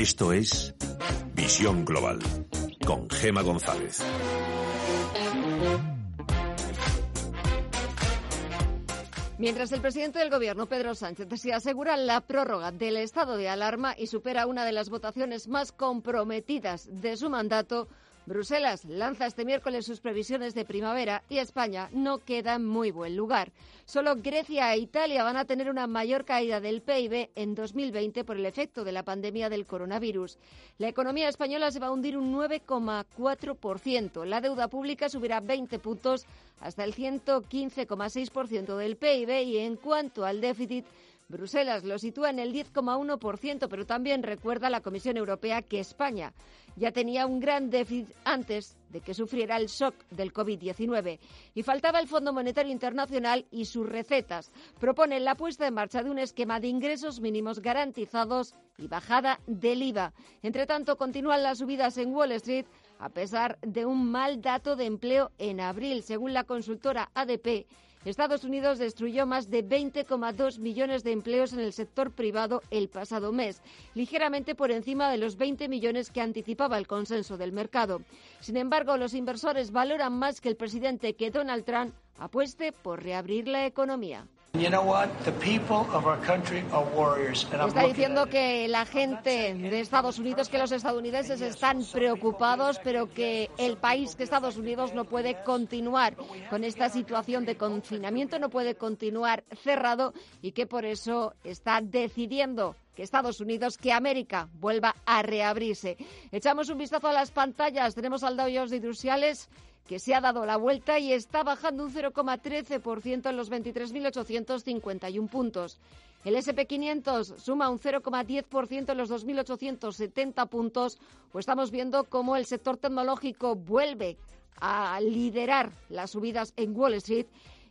Esto es Visión Global con Gema González. Mientras el presidente del Gobierno, Pedro Sánchez, se asegura la prórroga del estado de alarma y supera una de las votaciones más comprometidas de su mandato, Bruselas lanza este miércoles sus previsiones de primavera y España no queda en muy buen lugar. Solo Grecia e Italia van a tener una mayor caída del PIB en 2020 por el efecto de la pandemia del coronavirus. La economía española se va a hundir un 9,4%. La deuda pública subirá 20 puntos hasta el 115,6% del PIB y en cuanto al déficit, Bruselas lo sitúa en el 10,1%, pero también recuerda la Comisión Europea que España ya tenía un gran déficit antes de que sufriera el shock del COVID-19 y faltaba el Fondo Monetario Internacional y sus recetas. Proponen la puesta en marcha de un esquema de ingresos mínimos garantizados y bajada del IVA. Entre tanto, continúan las subidas en Wall Street a pesar de un mal dato de empleo en abril, según la consultora ADP. Estados Unidos destruyó más de 20,2 millones de empleos en el sector privado el pasado mes, ligeramente por encima de los 20 millones que anticipaba el consenso del mercado. Sin embargo, los inversores valoran más que el presidente que Donald Trump apueste por reabrir la economía. Está diciendo que la gente de Estados Unidos, que los estadounidenses están preocupados, pero que el país, que Estados Unidos, no puede continuar con esta situación de confinamiento, no puede continuar cerrado y que por eso está decidiendo Estados Unidos, que América vuelva a reabrirse. Echamos un vistazo a las pantallas. Tenemos al Dow Jones de Industriales que se ha dado la vuelta y está bajando un 0,13% en los 23.851 puntos. El SP500 suma un 0,10% en los 2.870 puntos. Pues estamos viendo cómo el sector tecnológico vuelve a liderar las subidas en Wall Street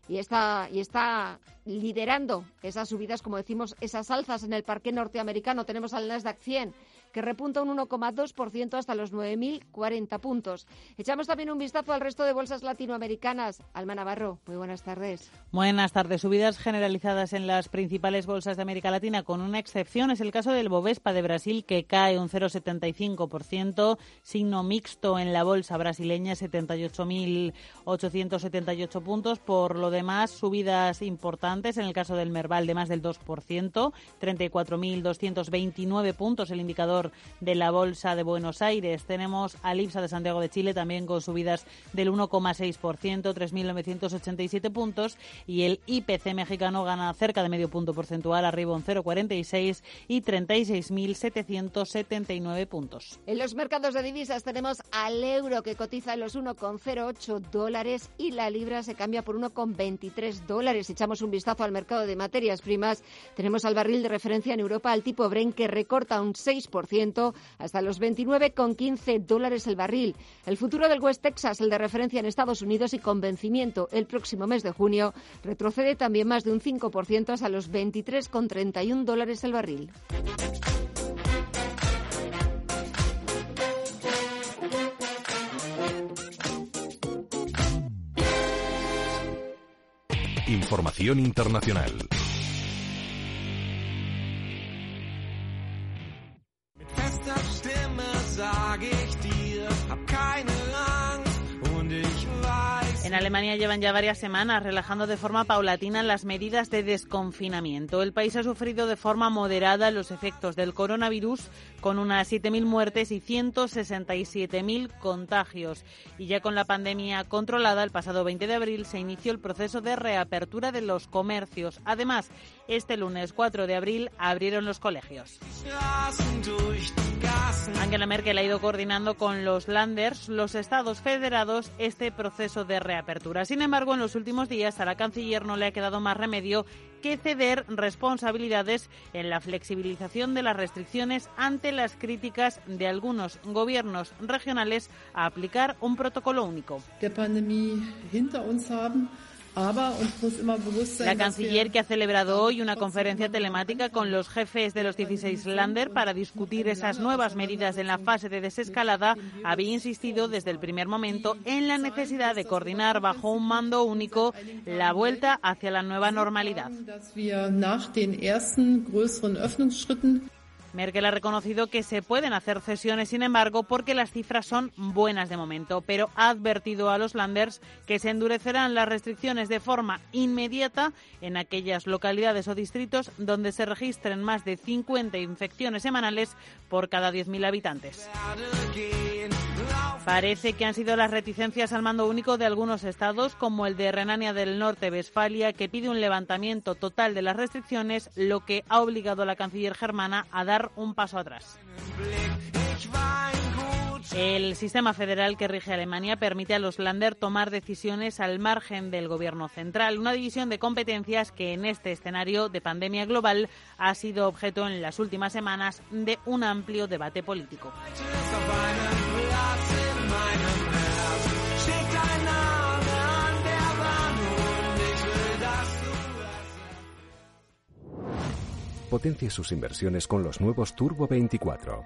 y está, y está liderando esas subidas, como decimos, esas alzas en el parque norteamericano. Tenemos al Nasdaq 100 que repunta un 1,2% hasta los 9.040 puntos. Echamos también un vistazo al resto de bolsas latinoamericanas. Alma Navarro, muy buenas tardes. Buenas tardes. Subidas generalizadas en las principales bolsas de América Latina, con una excepción. Es el caso del Bovespa de Brasil, que cae un 0,75%. Signo mixto en la bolsa brasileña, 78.878 puntos. Por lo demás, subidas importantes en el caso del Merval de más del 2%, 34.229 puntos el indicador de la Bolsa de Buenos Aires. Tenemos al IPSA de Santiago de Chile también con subidas del 1,6%, 3.987 puntos. Y el IPC mexicano gana cerca de medio punto porcentual, arriba un 0,46 y 36.779 puntos. En los mercados de divisas tenemos al euro que cotiza en los 1,08 dólares y la libra se cambia por 1,23 dólares. Echamos un vistazo al mercado de materias primas. Tenemos al barril de referencia en Europa, al tipo Bren, que recorta un 6% hasta los 29,15 dólares el barril. El futuro del West Texas, el de referencia en Estados Unidos y con vencimiento el próximo mes de junio, retrocede también más de un 5% hasta los 23,31 dólares el barril. Información internacional. Alemania llevan ya varias semanas relajando de forma paulatina las medidas de desconfinamiento. El país ha sufrido de forma moderada los efectos del coronavirus con unas 7.000 muertes y 167.000 contagios. Y ya con la pandemia controlada, el pasado 20 de abril se inició el proceso de reapertura de los comercios. Además, este lunes 4 de abril abrieron los colegios. Angela Merkel ha ido coordinando con los Landers, los estados federados, este proceso de reapertura. Sin embargo, en los últimos días a la canciller no le ha quedado más remedio que ceder responsabilidades en la flexibilización de las restricciones ante las críticas de algunos gobiernos regionales a aplicar un protocolo único. La canciller que ha celebrado hoy una conferencia telemática con los jefes de los 16 Länder para discutir esas nuevas medidas en la fase de desescalada había insistido desde el primer momento en la necesidad de coordinar bajo un mando único la vuelta hacia la nueva normalidad. Merkel ha reconocido que se pueden hacer cesiones, sin embargo, porque las cifras son buenas de momento, pero ha advertido a los landers que se endurecerán las restricciones de forma inmediata en aquellas localidades o distritos donde se registren más de 50 infecciones semanales por cada 10.000 habitantes. Parece que han sido las reticencias al mando único de algunos estados, como el de Renania del Norte-Westfalia, que pide un levantamiento total de las restricciones, lo que ha obligado a la canciller germana a dar un paso atrás. El sistema federal que rige Alemania permite a los Länder tomar decisiones al margen del gobierno central, una división de competencias que en este escenario de pandemia global ha sido objeto en las últimas semanas de un amplio debate político. Potencia sus inversiones con los nuevos Turbo 24.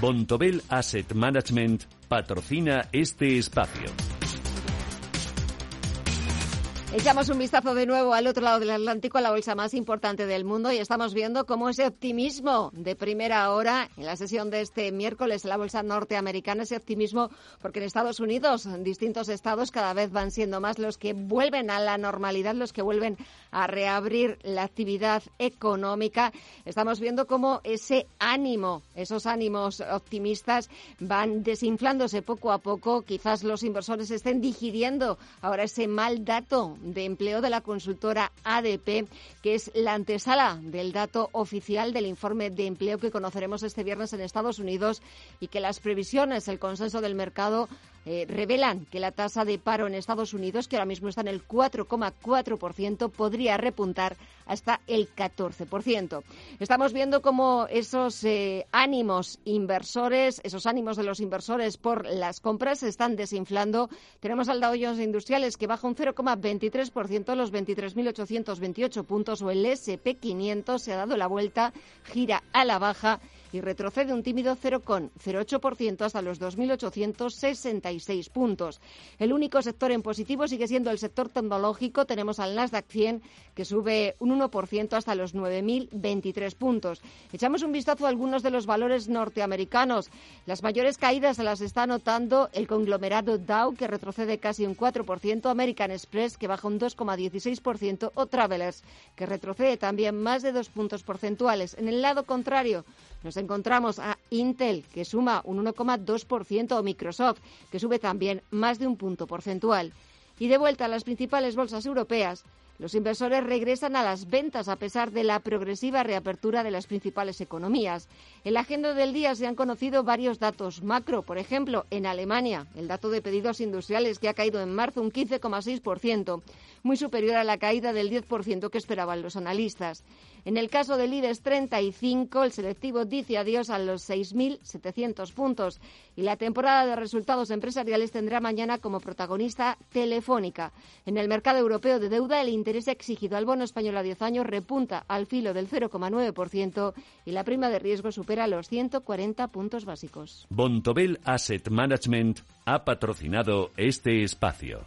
Bontobel Asset Management patrocina este espacio. Echamos un vistazo de nuevo al otro lado del Atlántico, a la bolsa más importante del mundo, y estamos viendo cómo ese optimismo de primera hora en la sesión de este miércoles en la bolsa norteamericana, ese optimismo porque en Estados Unidos, en distintos estados, cada vez van siendo más los que vuelven a la normalidad, los que vuelven a reabrir la actividad económica. Estamos viendo cómo ese ánimo, esos ánimos optimistas van desinflándose poco a poco. Quizás los inversores estén digiriendo ahora ese mal dato de empleo de la consultora ADP, que es la antesala del dato oficial del informe de empleo que conoceremos este viernes en Estados Unidos y que las previsiones, el consenso del mercado eh, revelan que la tasa de paro en Estados Unidos, que ahora mismo está en el 4,4%, podría repuntar hasta el 14%. Estamos viendo cómo esos eh, ánimos inversores, esos ánimos de los inversores por las compras se están desinflando. Tenemos al Dow Jones Industriales que baja un 0,23% a los 23.828 puntos o el SP500 se ha dado la vuelta, gira a la baja y retrocede un tímido 0,08% hasta los 2.866 puntos. El único sector en positivo sigue siendo el sector tecnológico. Tenemos al Nasdaq 100 que sube un 1% hasta los 9.023 puntos. Echamos un vistazo a algunos de los valores norteamericanos. Las mayores caídas se las está notando el conglomerado Dow que retrocede casi un 4%, American Express que baja un 2,16% o Travelers que retrocede también más de dos puntos porcentuales. En el lado contrario, nos encontramos a Intel, que suma un 1,2%, o Microsoft, que sube también más de un punto porcentual. Y de vuelta a las principales bolsas europeas, los inversores regresan a las ventas a pesar de la progresiva reapertura de las principales economías. En la agenda del día se han conocido varios datos macro. Por ejemplo, en Alemania, el dato de pedidos industriales que ha caído en marzo un 15,6%, muy superior a la caída del 10% que esperaban los analistas. En el caso del IBEX 35, el selectivo dice adiós a los 6.700 puntos y la temporada de resultados empresariales tendrá mañana como protagonista Telefónica. En el mercado europeo de deuda, el interés exigido al bono español a 10 años repunta al filo del 0,9% y la prima de riesgo supera los 140 puntos básicos. Bontobel Asset Management ha patrocinado este espacio.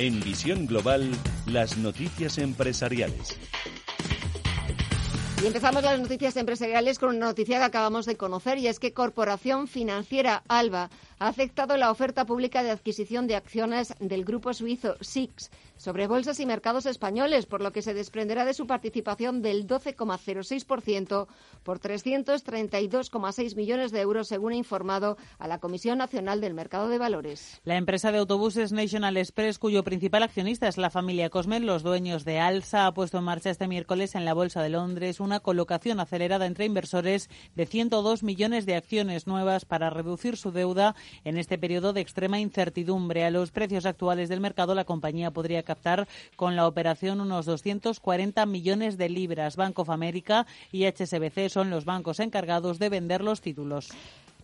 En Visión Global, las noticias empresariales. Y empezamos las noticias empresariales con una noticia que acabamos de conocer y es que Corporación Financiera Alba ha aceptado la oferta pública de adquisición de acciones del grupo suizo SIX sobre bolsas y mercados españoles, por lo que se desprenderá de su participación del 12,06% por 332,6 millones de euros, según ha informado a la Comisión Nacional del Mercado de Valores. La empresa de autobuses National Express, cuyo principal accionista es la familia Cosmen, los dueños de Alsa, ha puesto en marcha este miércoles en la Bolsa de Londres una colocación acelerada entre inversores de 102 millones de acciones nuevas para reducir su deuda en este periodo de extrema incertidumbre. A los precios actuales del mercado, la compañía podría captar con la operación unos 240 millones de libras. Bank of America y HSBC son los bancos encargados de vender los títulos.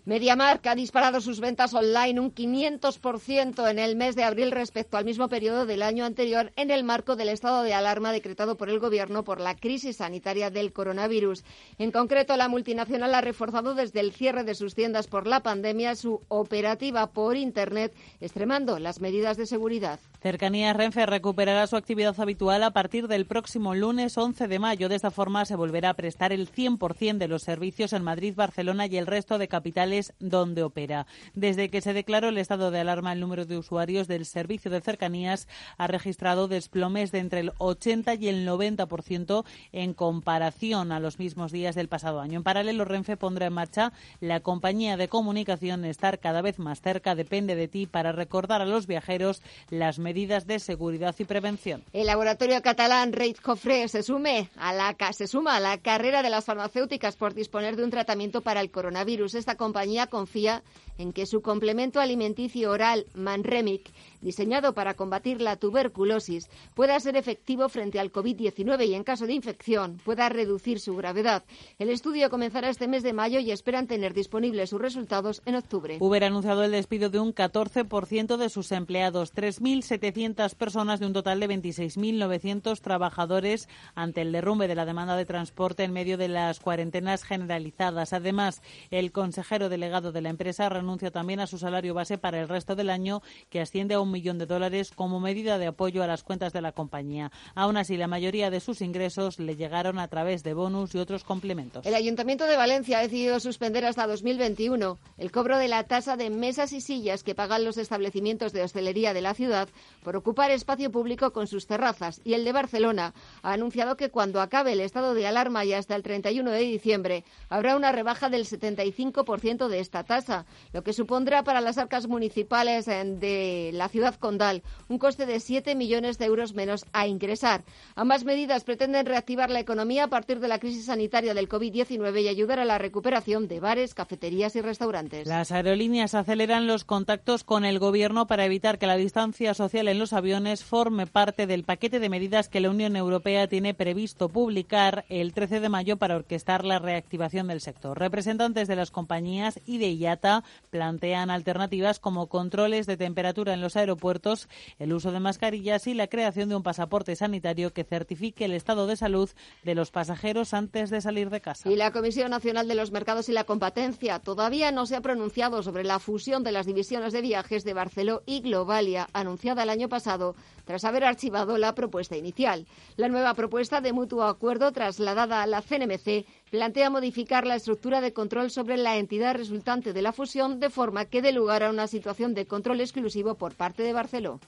MediaMark ha disparado sus ventas online un 500% en el mes de abril respecto al mismo periodo del año anterior en el marco del estado de alarma decretado por el Gobierno por la crisis sanitaria del coronavirus. En concreto, la multinacional ha reforzado desde el cierre de sus tiendas por la pandemia su operativa por Internet, extremando las medidas de seguridad. Cercanías Renfe recuperará su actividad habitual a partir del próximo lunes 11 de mayo. De esta forma se volverá a prestar el 100% de los servicios en Madrid, Barcelona y el resto de capitales donde opera. Desde que se declaró el estado de alarma, el número de usuarios del servicio de cercanías ha registrado desplomes de entre el 80 y el 90% en comparación a los mismos días del pasado año. En paralelo, Renfe pondrá en marcha la compañía de comunicación Estar cada vez más cerca depende de ti para recordar a los viajeros las medidas de seguridad y prevención. El laboratorio catalán Reit Cofre se, sume a la, se suma a la carrera de las farmacéuticas por disponer de un tratamiento para el coronavirus. Esta compañía confía en que su complemento alimenticio oral Manremic diseñado para combatir la tuberculosis, pueda ser efectivo frente al COVID-19 y, en caso de infección, pueda reducir su gravedad. El estudio comenzará este mes de mayo y esperan tener disponibles sus resultados en octubre. Uber ha anunciado el despido de un 14% de sus empleados, 3.700 personas de un total de 26.900 trabajadores ante el derrumbe de la demanda de transporte en medio de las cuarentenas generalizadas. Además, el consejero delegado de la empresa renuncia también a su salario base para el resto del año, que asciende a un millón de dólares como medida de apoyo a las cuentas de la compañía. Aún así, la mayoría de sus ingresos le llegaron a través de bonus y otros complementos. El Ayuntamiento de Valencia ha decidido suspender hasta 2021 el cobro de la tasa de mesas y sillas que pagan los establecimientos de hostelería de la ciudad por ocupar espacio público con sus terrazas. Y el de Barcelona ha anunciado que cuando acabe el estado de alarma y hasta el 31 de diciembre habrá una rebaja del 75% de esta tasa, lo que supondrá para las arcas municipales de la ciudad ciudad condal, un coste de 7 millones de euros menos a ingresar. Ambas medidas pretenden reactivar la economía a partir de la crisis sanitaria del COVID-19 y ayudar a la recuperación de bares, cafeterías y restaurantes. Las aerolíneas aceleran los contactos con el Gobierno para evitar que la distancia social en los aviones forme parte del paquete de medidas que la Unión Europea tiene previsto publicar el 13 de mayo para orquestar la reactivación del sector. Representantes de las compañías y de IATA plantean alternativas como controles de temperatura en los aeropuertos aeropuertos, el uso de mascarillas y la creación de un pasaporte sanitario que certifique el estado de salud de los pasajeros antes de salir de casa. Y la Comisión Nacional de los Mercados y la Competencia todavía no se ha pronunciado sobre la fusión de las divisiones de viajes de Barceló y Globalia, anunciada el año pasado tras haber archivado la propuesta inicial. La nueva propuesta de mutuo acuerdo trasladada a la CNMC plantea modificar la estructura de control sobre la entidad resultante de la fusión de forma que dé lugar a una situación de control exclusivo por parte de Barceló.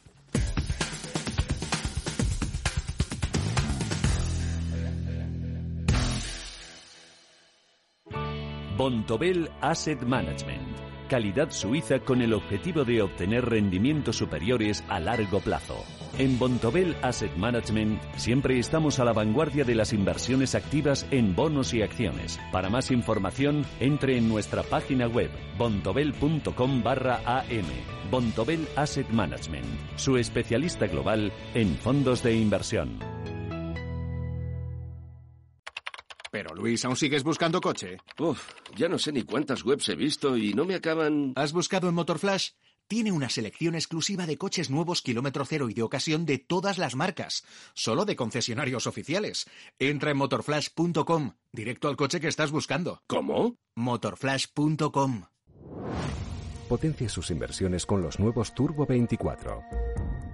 Bontobel Asset Management. Calidad suiza con el objetivo de obtener rendimientos superiores a largo plazo. En Bontobel Asset Management siempre estamos a la vanguardia de las inversiones activas en bonos y acciones. Para más información, entre en nuestra página web bontobel.com barra am. Bontobel Asset Management, su especialista global en fondos de inversión. Pero Luis, ¿aún sigues buscando coche? Uf, ya no sé ni cuántas webs he visto y no me acaban... ¿Has buscado en Motorflash? Tiene una selección exclusiva de coches nuevos kilómetro cero y de ocasión de todas las marcas, solo de concesionarios oficiales. Entra en motorflash.com, directo al coche que estás buscando. ¿Cómo? Motorflash.com. Potencia sus inversiones con los nuevos Turbo 24.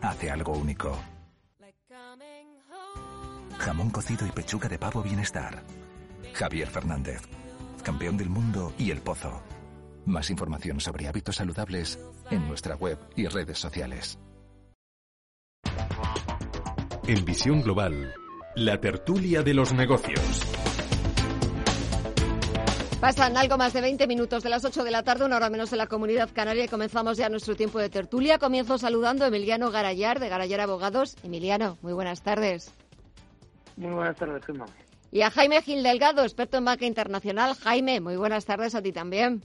hace algo único. Jamón cocido y pechuga de pavo bienestar. Javier Fernández, campeón del mundo y el pozo. Más información sobre hábitos saludables en nuestra web y redes sociales. En Visión Global, la tertulia de los negocios. Pasan algo más de 20 minutos de las 8 de la tarde, una hora menos en la comunidad canaria y comenzamos ya nuestro tiempo de tertulia. Comienzo saludando a Emiliano Garayar de Garayar Abogados. Emiliano, muy buenas tardes. Muy buenas tardes, Gemma. Y a Jaime Gil Delgado, experto en banca internacional. Jaime, muy buenas tardes a ti también.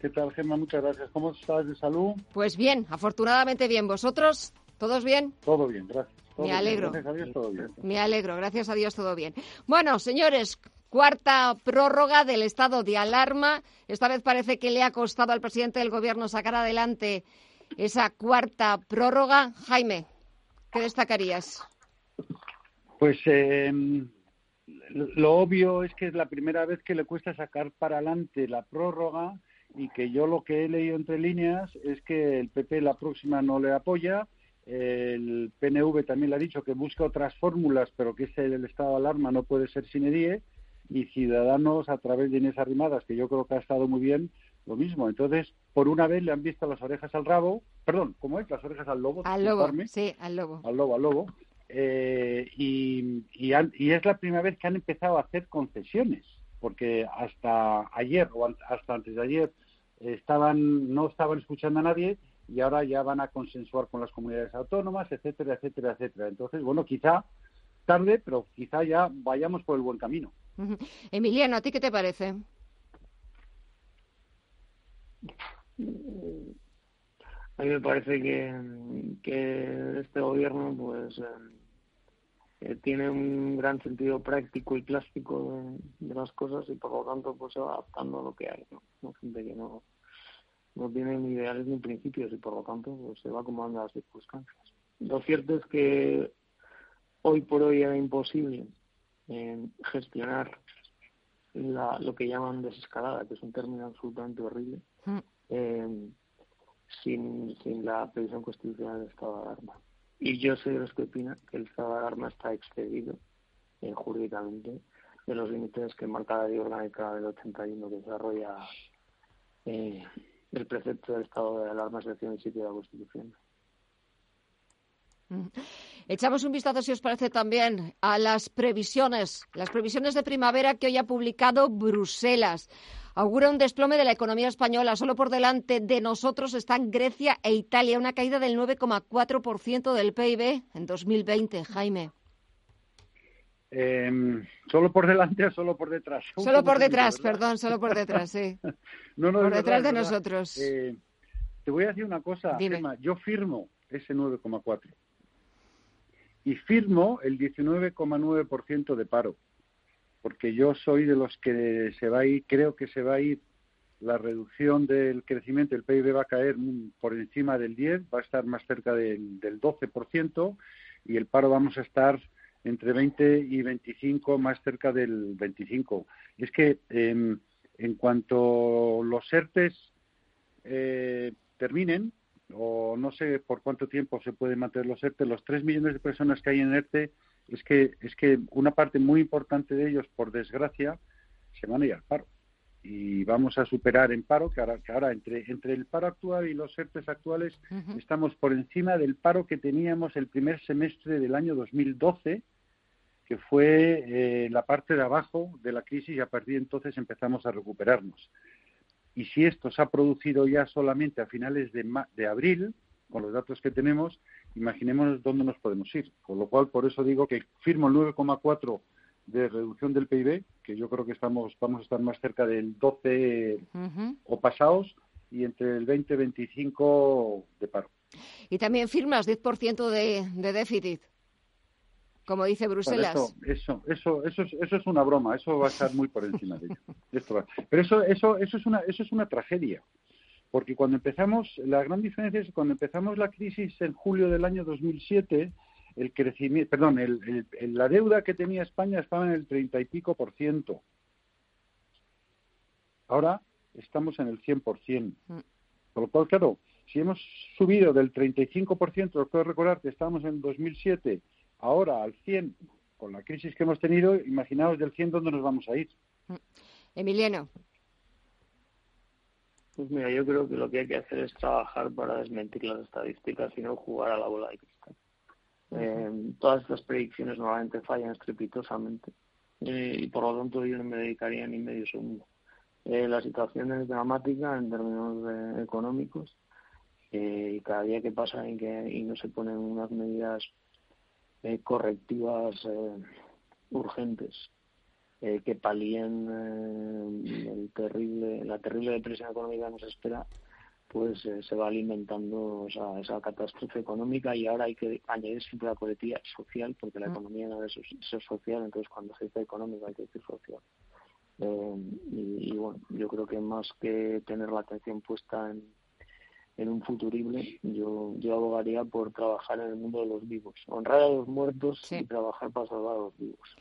¿Qué tal, Gemma? Muchas gracias. ¿Cómo estás de salud? Pues bien, afortunadamente bien. ¿Vosotros? ¿Todos bien? Todo bien, gracias. Me alegro. Gracias a Dios, todo bien. Me alegro, gracias a Dios, todo bien. Bueno, señores, Cuarta prórroga del estado de alarma. Esta vez parece que le ha costado al presidente del Gobierno sacar adelante esa cuarta prórroga. Jaime, ¿qué destacarías? Pues eh, lo obvio es que es la primera vez que le cuesta sacar para adelante la prórroga y que yo lo que he leído entre líneas es que el PP la próxima no le apoya. El PNV también le ha dicho que busca otras fórmulas, pero que ese el estado de alarma no puede ser sin edie y Ciudadanos a través de Inés Arrimadas, que yo creo que ha estado muy bien, lo mismo. Entonces, por una vez le han visto las orejas al rabo, perdón, ¿cómo es? Las orejas al lobo. Al lobo, sí, al lobo. Al lobo, al lobo. Eh, y, y, es la primera vez que han empezado a hacer concesiones, porque hasta ayer o hasta antes de ayer estaban no estaban escuchando a nadie y ahora ya van a consensuar con las comunidades autónomas, etcétera, etcétera, etcétera. Entonces, bueno, quizá tarde, pero quizá ya vayamos por el buen camino. Emiliano, ¿a ti qué te parece? A mí me parece que, que este gobierno pues eh, eh, tiene un gran sentido práctico y plástico de, las cosas y por lo tanto pues se va adaptando a lo que hay, ¿no? Gente que no, no tiene ni ideales ni principios y por lo tanto pues se va acomodando a las circunstancias. Lo cierto es que hoy por hoy era imposible gestionar lo que llaman desescalada, que es un término absolutamente horrible, mm. eh, sin, sin la previsión constitucional del estado de alarma. Y yo soy de los que opina que el estado de alarma está excedido eh, jurídicamente de los límites que marca la ley orgánica del 81 que desarrolla eh, el precepto del estado de alarma sección 7 de la Constitución. Echamos un vistazo, si os parece, también a las previsiones, las previsiones de primavera que hoy ha publicado Bruselas. Augura un desplome de la economía española. Solo por delante de nosotros están Grecia e Italia, una caída del 9,4% del PIB en 2020. Jaime. Em, ¿Solo por delante o solo por detrás? Solo por detrás, perdón, solo por detrás, sí. por detrás de nosotros. Eh, te voy a decir una cosa, Gemma. Yo firmo ese 9,4 y firmo el 19,9% de paro, porque yo soy de los que se va a ir, creo que se va a ir la reducción del crecimiento, el PIB va a caer por encima del 10, va a estar más cerca del, del 12% y el paro vamos a estar entre 20 y 25, más cerca del 25. Y es que em, en cuanto los ERTES eh, terminen, o no sé por cuánto tiempo se pueden mantener los ERTE, los tres millones de personas que hay en ERTE, es que, es que una parte muy importante de ellos, por desgracia, se van a ir al paro. Y vamos a superar en paro, que ahora, que ahora entre, entre el paro actual y los ERTES actuales estamos por encima del paro que teníamos el primer semestre del año 2012, que fue eh, la parte de abajo de la crisis y a partir de entonces empezamos a recuperarnos. Y si esto se ha producido ya solamente a finales de, de abril, con los datos que tenemos, imaginemos dónde nos podemos ir. Con lo cual, por eso digo que firmo el 9,4 de reducción del PIB, que yo creo que estamos vamos a estar más cerca del 12 o pasados y entre el 20 y 25 de paro. Y también firmas 10% de, de déficit como dice Bruselas. eso, eso, eso, es, eso es una broma, eso va a estar muy por encima de ello. Pero eso, eso, eso es una, eso es una tragedia, porque cuando empezamos, la gran diferencia es que cuando empezamos la crisis en julio del año 2007, el crecimiento, perdón, el, la deuda que tenía España estaba en el treinta y pico por ciento. Ahora estamos en el 100 por ciento. Mm. Por lo cual, claro, si hemos subido del 35%, os puedo recordar que estábamos en 2007 ahora al 100, con la crisis que hemos tenido, imaginaos del 100 dónde nos vamos a ir. Mm. Emiliano. Pues mira, yo creo que lo que hay que hacer es trabajar para desmentir las estadísticas y no jugar a la bola de cristal. Eh, todas estas predicciones normalmente fallan estrepitosamente eh, y por lo tanto yo no me dedicaría ni medio segundo. Eh, la situación es dramática en términos económicos y cada día que pasa y que y no se ponen unas medidas eh, correctivas eh, urgentes eh, que palíen el terrible, la terrible depresión económica que nos espera, pues se va alimentando esa catástrofe económica y ahora hay que añadir siempre la coletilla social, porque la mm. economía no es, es social, entonces cuando se dice económica hay que decir social. y, bueno, yo creo que más que tener la atención puesta en, en un futurible, yo, yo abogaría por trabajar en el mundo de los vivos, honrar a los muertos y trabajar para salvar a los vivos.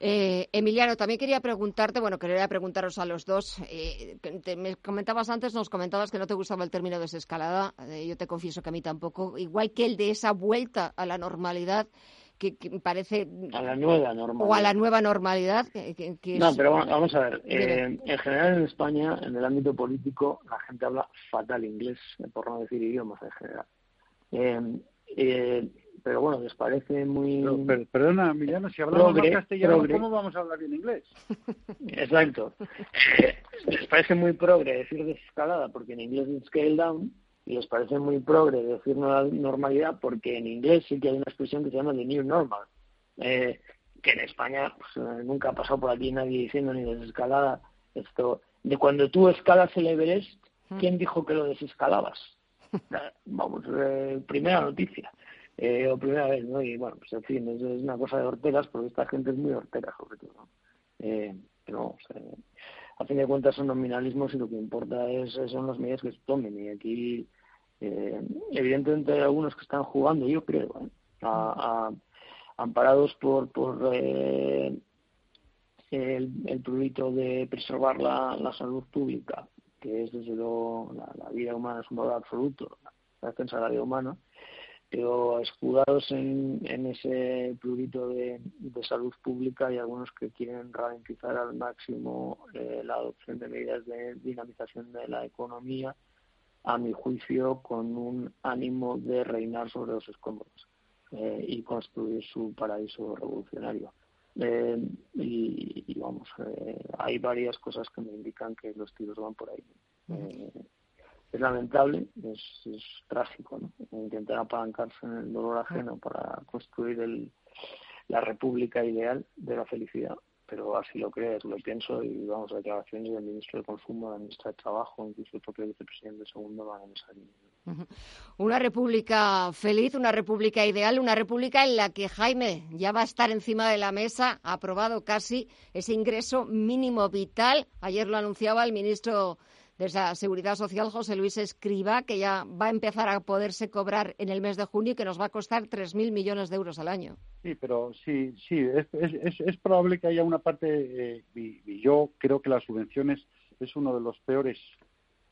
Eh, Emiliano, también quería preguntarte, bueno, quería preguntaros a los dos. Eh, me comentabas antes, nos comentabas que no te gustaba el término desescalada. Eh, yo te confieso que a mí tampoco. Igual que el de esa vuelta a la normalidad que, parece... A la nueva normalidad. O a la nueva normalidad. no, pero vamos a ver. Eh, en general en España, en el ámbito político, la gente habla fatal inglés, por no decir idiomas en general. Eh, eh, pero bueno, les parece muy... perdona, Emiliano, si hablamos progre, castellano, ¿cómo vamos a hablar bien inglés? Exacto. les parece muy progre decir desescalada, porque en inglés es scale down, y les parece muy progre decir normalidad porque en inglés sí que hay una expresión que se llama the new normal, eh, que en España pues, eh, nunca ha pasado por aquí nadie diciendo ni desescalada esto. De cuando tú escalas el Everest, ¿quién dijo que lo desescalabas? Vamos, eh, primera noticia. o primera vez, ¿no? Y bueno, pues en fin, es, es, una cosa de horteras, porque esta gente es muy hortera, sobre todo, ¿no? pero a fin de cuentas son nominalismos y lo que importa es, son las medidas que se tomen. Y aquí eh, evidentemente hay algunos que están jugando, yo creo, ¿eh? amparados por, por eh, el, el de preservar la, salud pública, que es desde luego la, vida humana es un valor absoluto, la defensa de la vida humana, pero escudados en, en ese prurito de, de, salud pública hay algunos que quieren ralentizar al máximo la adopción de medidas de dinamización de la economía a mi juicio, con un ánimo de reinar sobre los escombros eh, y construir su paraíso revolucionario. Eh, y, vamos, eh, hay varias cosas que me indican que los tiros van por ahí. es lamentable, es, trágico, ¿no? Intentar apalancarse en el dolor ajeno para construir el, la república ideal de la felicidad pero así lo crees, lo pienso y vamos, declaraciones del ministro de Consumo, del ministro de Trabajo, incluso el propio vicepresidente segundo van en esa. Una república feliz, una república ideal, una república en la que Jaime ya va a estar encima de la mesa, aprobado casi ese ingreso mínimo vital. Ayer lo anunciaba el ministro de esa Seguridad Social, José Luis Escriba, que ya va a empezar a poderse cobrar en el mes de junio y que nos va a costar 3.000 millones de euros al año. Sí, pero sí, sí, es, es, es probable que haya una parte, eh, y, yo creo que las subvenciones es uno de los peores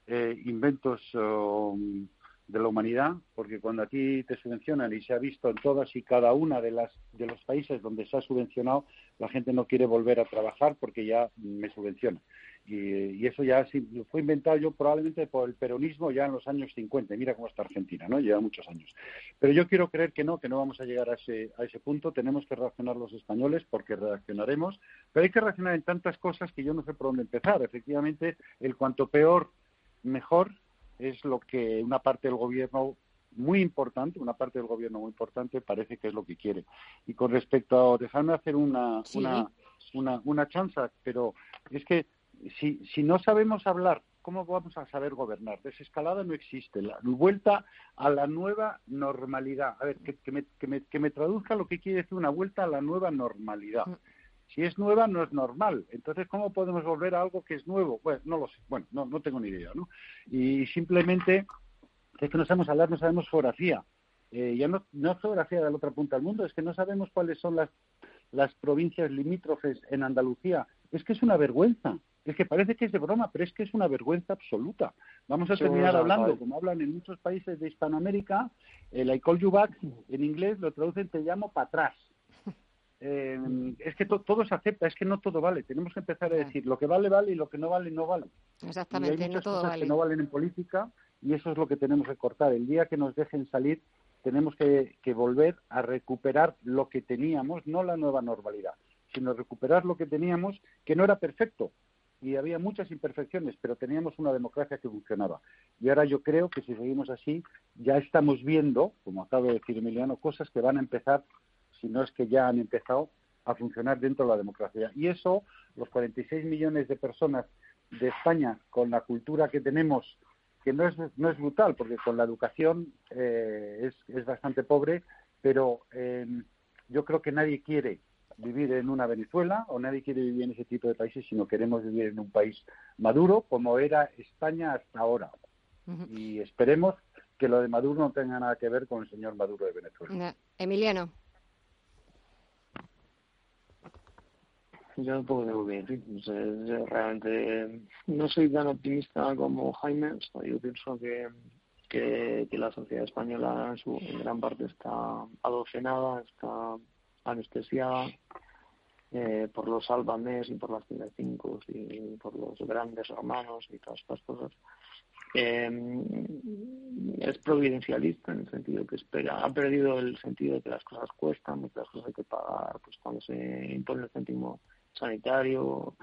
eh, inventos um, de la humanidad, porque cuando a ti te subvencionan y se ha visto en todas y cada una de las de los países donde se ha subvencionado, la gente no quiere volver a trabajar porque ya me subvenciona. Y, eso ya fue inventado yo probablemente por el peronismo ya en los años 50. Mira cómo está Argentina, ¿no? Lleva muchos años. Pero yo quiero creer que no, que no vamos a llegar a ese, a ese punto. Tenemos que reaccionar los españoles porque reaccionaremos. Pero hay que reaccionar en tantas cosas que yo no sé por dónde empezar. Efectivamente, el cuanto peor, mejor es lo que una parte del gobierno muy importante, una parte del gobierno muy importante parece que es lo que quiere. Y con respecto a, dejarme hacer una, una, una, una chanza, pero es que si, si no sabemos hablar, ¿cómo vamos a saber gobernar? Desescalada no existe. La vuelta a la nueva normalidad. A ver, que, que, me, que, me, que me traduzca lo que quiere decir una vuelta a la nueva normalidad. Mm. Si es nueva, no es normal. Entonces, ¿cómo podemos volver a algo que es nuevo? Bueno, no lo sé. Bueno, no, no tengo ni idea, ¿no? Y simplemente es que no sabemos hablar, no sabemos geografía. Eh, ya no, no geografía de la otra punta del mundo, es que no sabemos cuáles son las, las provincias limítrofes en Andalucía. Es que es una vergüenza. Es que parece que es de broma, pero es que es una vergüenza absoluta. Vamos a terminar hablando, como hablan en muchos países de Hispanoamérica, el I call you back en inglés lo traducen te llamo para atrás. Eh, es que todo se acepta, es que no todo vale. Tenemos que empezar a decir lo que vale, vale y lo que no vale, no vale. Exactamente, y hay muchas no todo cosas que no valen en política y eso es lo que tenemos que cortar. El día que nos dejen salir, tenemos que, que volver a recuperar lo que teníamos, no la nueva normalidad, sino recuperar lo que teníamos, que no era perfecto, y había muchas imperfecciones, pero teníamos una democracia que funcionaba. Y ahora yo creo que si seguimos así, ya estamos viendo, como acaba de decir Emiliano, cosas que van a empezar si no es que ya han empezado a funcionar dentro de la democracia. Y eso, los 46 millones de personas de España, con la cultura que tenemos, que no es, no es brutal, porque con la educación eh, es, es, bastante pobre, pero eh, yo creo que nadie quiere vivir en una Venezuela o nadie quiere vivir en ese tipo de países, sino queremos vivir en un país maduro como era España hasta ahora. Y esperemos que lo de Maduro no tenga nada que ver con el señor Maduro de Venezuela. Emiliano. Yo tampoco tengo que decir. yo realmente no soy tan optimista como Jaime. yo pienso que, que, la sociedad española en, su, en gran parte está adocenada, está anestesiada eh, por los álbames y por las cinco y por los grandes hermanos y todas estas cosas. Eh, es providencialista en el sentido que espera, ha perdido el sentido de que las cosas cuestan, que las cosas hay que pagar, pues cuando se impone el céntimo sanitario,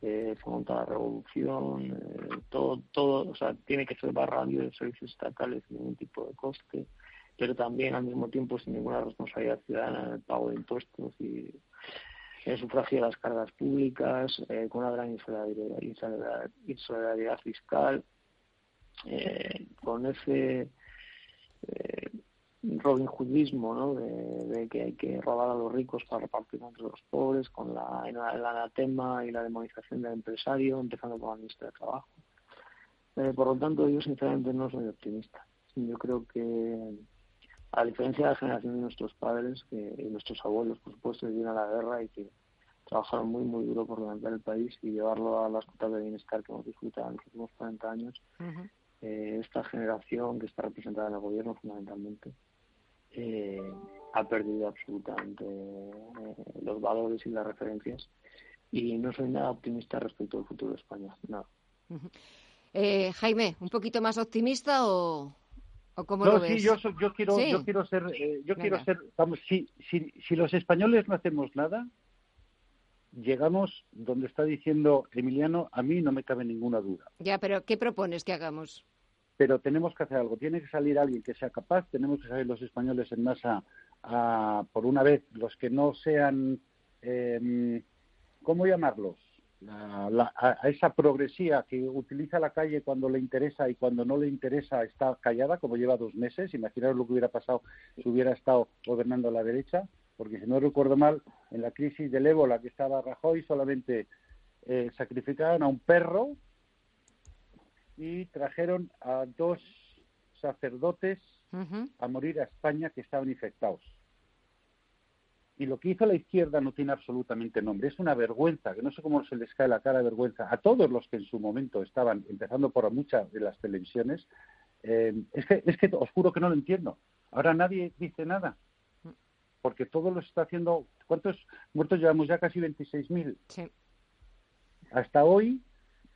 eh, monta la revolución, eh, todo, todo, o sea, tiene que ser barradio de servicios estatales sin ningún tipo de coste, pero también al mismo tiempo sin ninguna responsabilidad ciudadana en el pago de impuestos y el sufragio de las cargas públicas, eh, con una gran insolidaridad, fiscal, eh, con ese eh, Robin Hoodismo, ¿no? De, que hay que robar a los ricos para repartir entre los pobres, con la, el anatema y la demonización del empresario, empezando por la ministra de Trabajo. Eh, por lo tanto, yo sinceramente no soy optimista. Yo creo que, a diferencia de la generación de nuestros padres que, y nuestros abuelos, por supuesto, que vivieron a la guerra y que trabajaron muy, muy duro por levantar el país y llevarlo a las cotas de bienestar que hemos disfrutado en los últimos 40 años, eh, esta generación que está representada en el gobierno fundamentalmente, eh, ha perdido absolutamente eh, los valores y las referencias. Y no soy nada optimista respecto al futuro de España, nada. Eh, Jaime, ¿un poquito más optimista o, o cómo no, lo ves? Sí, yo, yo quiero, yo quiero ser, yo quiero ser, vamos, si, si, si los españoles no hacemos nada, llegamos donde está diciendo Emiliano, a mí no me cabe ninguna duda. Ya, pero ¿qué propones que hagamos? pero tenemos que hacer algo. Tiene que salir alguien que sea capaz, tenemos que salir los españoles en masa a, por una vez, los que no sean, eh, ¿cómo llamarlos? A, esa progresía que utiliza la calle cuando le interesa y cuando no le interesa está callada, como lleva dos meses. Imaginaros lo que hubiera pasado si hubiera estado gobernando a la derecha, porque si no recuerdo mal, en la crisis del ébola que estaba Rajoy solamente eh, sacrificaban a un perro y trajeron a dos sacerdotes a morir a España que estaban infectados. Y lo que hizo la izquierda no tiene absolutamente nombre. Es una vergüenza, que no sé cómo se les cae la cara de vergüenza a todos los que en su momento estaban, empezando por muchas de las televisiones. Eh, es, que, es que os juro que no lo entiendo. Ahora nadie dice nada. Porque todo lo está haciendo. ¿Cuántos muertos llevamos ya? Casi 26.000. Sí. Hasta hoy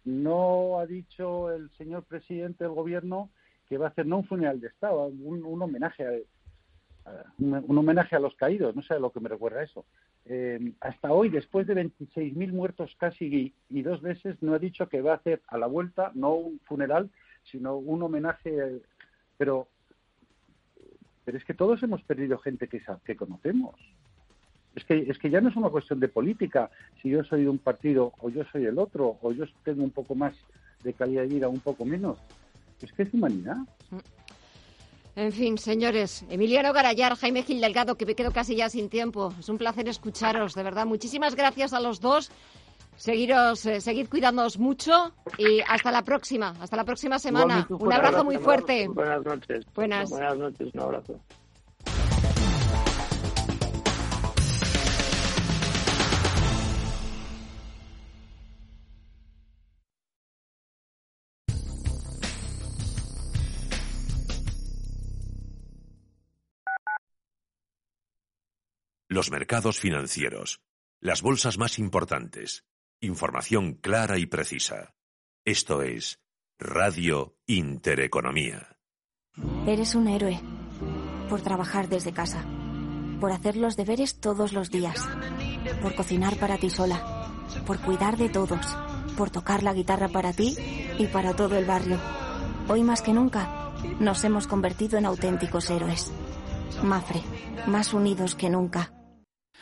no ha dicho el señor presidente del gobierno que va a hacer no un funeral de Estado, un, homenaje a, un, homenaje a los caídos, no sé a lo que me recuerda eso. Eh, hasta hoy, después de 26.000 muertos casi y, dos veces, no ha dicho que va a hacer a la vuelta no un funeral, sino un homenaje. pero, pero es que todos hemos perdido gente que, que conocemos. Es que, es que ya no es una cuestión de política, si yo soy de un partido o yo soy el otro, o yo tengo un poco más de calidad de vida un poco menos. Es que es humanidad. En fin, señores, Emiliano Garayar, Jaime Gil Delgado, que me quedo casi ya sin tiempo. Es un placer escucharos, de verdad. Muchísimas gracias a los dos. Seguiros, eh, seguid cuidándoos mucho y hasta la próxima, hasta la próxima semana. Un abrazo muy fuerte. Buenas noches. Buenas. Buenas noches, un abrazo. Los mercados financieros. Las bolsas más importantes. Información clara y precisa. Esto es Radio Intereconomía. Eres un héroe. Por trabajar desde casa. Por hacer los deberes todos los días. Por cocinar para ti sola. Por cuidar de todos. Por tocar la guitarra para ti y para todo el barrio. Hoy más que nunca, nos hemos convertido en auténticos héroes. Mafre, más unidos que nunca.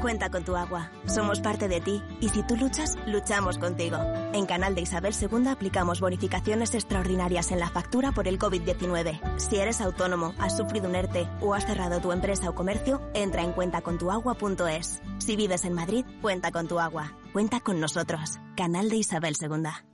Cuenta con tu agua. Somos parte de ti y si tú luchas, luchamos contigo. En Canal de Isabel II aplicamos bonificaciones extraordinarias en la factura por el COVID-19. Si eres autónomo, has sufrido un ERTE o has cerrado tu empresa o comercio, entra en cuentacontuagua.es. Si vives en Madrid, cuenta con tu agua. Cuenta con nosotros. Canal de Isabel II.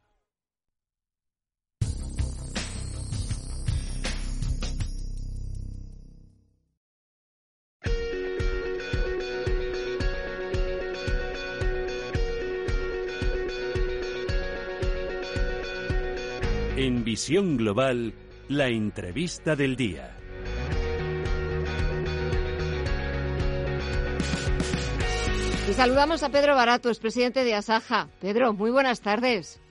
En Visión Global, la entrevista del día. Y saludamos a Pedro Barato, presidente de Asaja. Pedro, muy buenas tardes.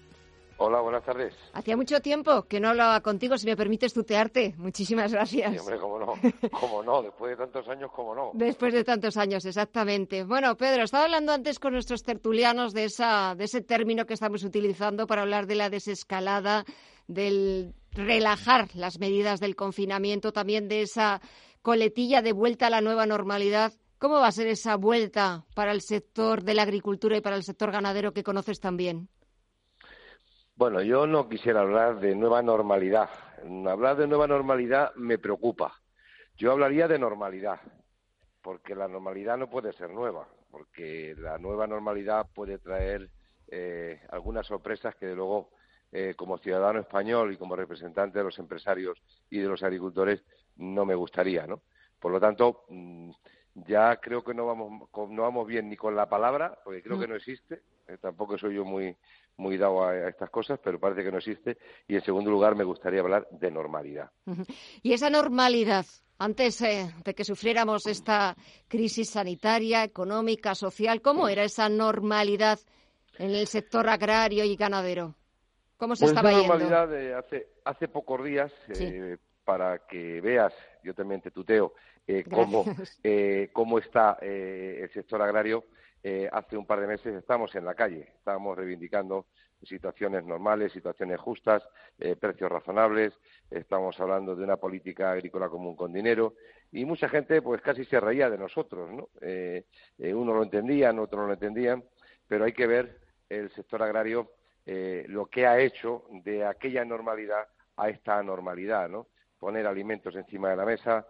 Hola, buenas tardes. Hacía mucho tiempo que no hablaba contigo, si me permites tutearte. Muchísimas gracias. Sí, hombre, cómo no, cómo no, después de tantos años, cómo no. Después de tantos años, exactamente. Bueno, Pedro, estaba hablando antes con nuestros tertulianos de, esa, de ese término que estamos utilizando para hablar de la desescalada, del relajar las medidas del confinamiento, también de esa coletilla de vuelta a la nueva normalidad. ¿Cómo va a ser esa vuelta para el sector de la agricultura y para el sector ganadero que conoces también? Bueno, yo no quisiera hablar de nueva normalidad. Hablar de nueva normalidad me preocupa. Yo hablaría de normalidad, porque la normalidad no puede ser nueva, porque la nueva normalidad puede traer eh, algunas sorpresas que, de luego, eh, como ciudadano español y como representante de los empresarios y de los agricultores, no me gustaría, ¿no? Por lo tanto, mm, ya creo que no vamos, no vamos bien ni con la palabra, porque creo mm. que no existe. Eh, tampoco soy yo muy muy dado a, estas cosas, pero parece que no existe. Y en segundo lugar, me gustaría hablar de normalidad. Y esa normalidad, antes eh, de que sufriéramos esta crisis sanitaria, económica, social, ¿cómo era esa normalidad en el sector agrario y ganadero? ¿Cómo se pues estaba yendo? normalidad de hace, hace pocos días, eh, para que veas, yo también te tuteo, cómo, cómo está el sector agrario. Hace un par de meses estamos en la calle, estábamos reivindicando situaciones normales, situaciones justas, precios razonables, estamos hablando de una política agrícola común con dinero y mucha gente pues casi se reía de nosotros, ¿no? Eh, eh, uno lo entendía, otro no lo entendían, pero hay que ver el sector agrario eh, lo que ha hecho de aquella normalidad a esta anormalidad, ¿no? Poner alimentos encima de la mesa,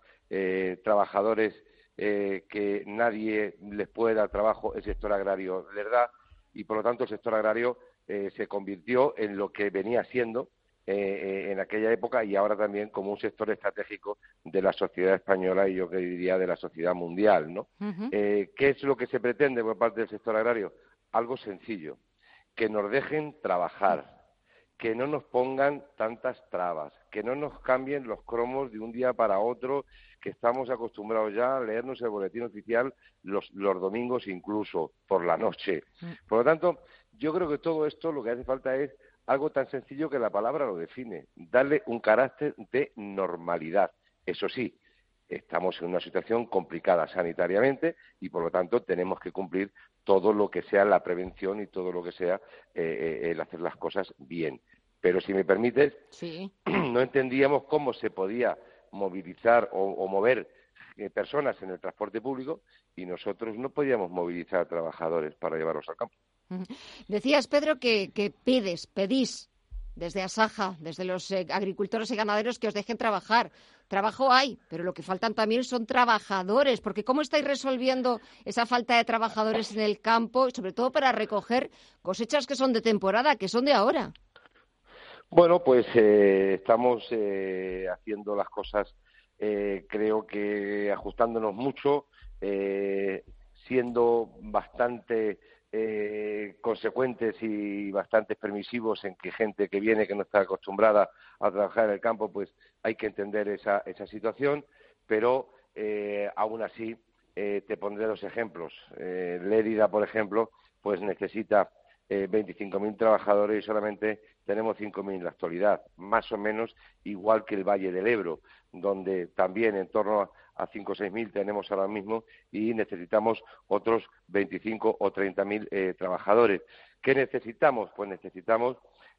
trabajadores que nadie les puede dar trabajo, el sector agrario les da, y por lo tanto el sector agrario se convirtió en lo que venía siendo eh, eh, en aquella época y ahora también como un sector estratégico de la sociedad española y yo que diría de la sociedad mundial, ¿no? Eh, ¿Qué es lo que se pretende por parte del sector agrario? Algo sencillo, que nos dejen trabajar, que no nos pongan tantas trabas, que no nos cambien los cromos de un día para otro, que estamos acostumbrados ya a leernos el boletín oficial los, los domingos incluso por la noche. Mm. Por lo tanto, yo creo que todo esto lo que hace falta es algo tan sencillo que la palabra lo define, darle un carácter de normalidad. Eso sí, estamos en una situación complicada sanitariamente y por lo tanto tenemos que cumplir todo lo que sea la prevención y todo lo que sea eh, eh, el hacer las cosas bien. Pero si me permites, no entendíamos cómo se podía movilizar o, mover eh, personas en el transporte público y nosotros no podíamos movilizar trabajadores para llevarlos al campo. Decías, Pedro, que, pides, pedís desde Asaja, desde los eh, agricultores y ganaderos que os dejen trabajar. Trabajo hay, pero lo que faltan también son trabajadores, porque ¿cómo estáis resolviendo esa falta de trabajadores en el campo, sobre todo para recoger cosechas que son de temporada, que son de ahora? Bueno, pues eh, estamos eh, haciendo las cosas, creo que ajustándonos mucho, siendo bastante eh, consecuentes y bastante permisivos en que gente que viene que no está acostumbrada a trabajar en el campo, pues hay que entender esa, esa situación, pero eh, aún así eh, te pondré dos ejemplos. Lérida, por ejemplo, pues necesita eh, 25.000 trabajadores y solamente tenemos 5.000 en la actualidad, más o menos igual que el Valle del Ebro, donde también en torno a a 5 o 6 mil tenemos ahora mismo y necesitamos otros 25 o 30 mil eh, trabajadores. ¿Qué necesitamos? Pues necesitamos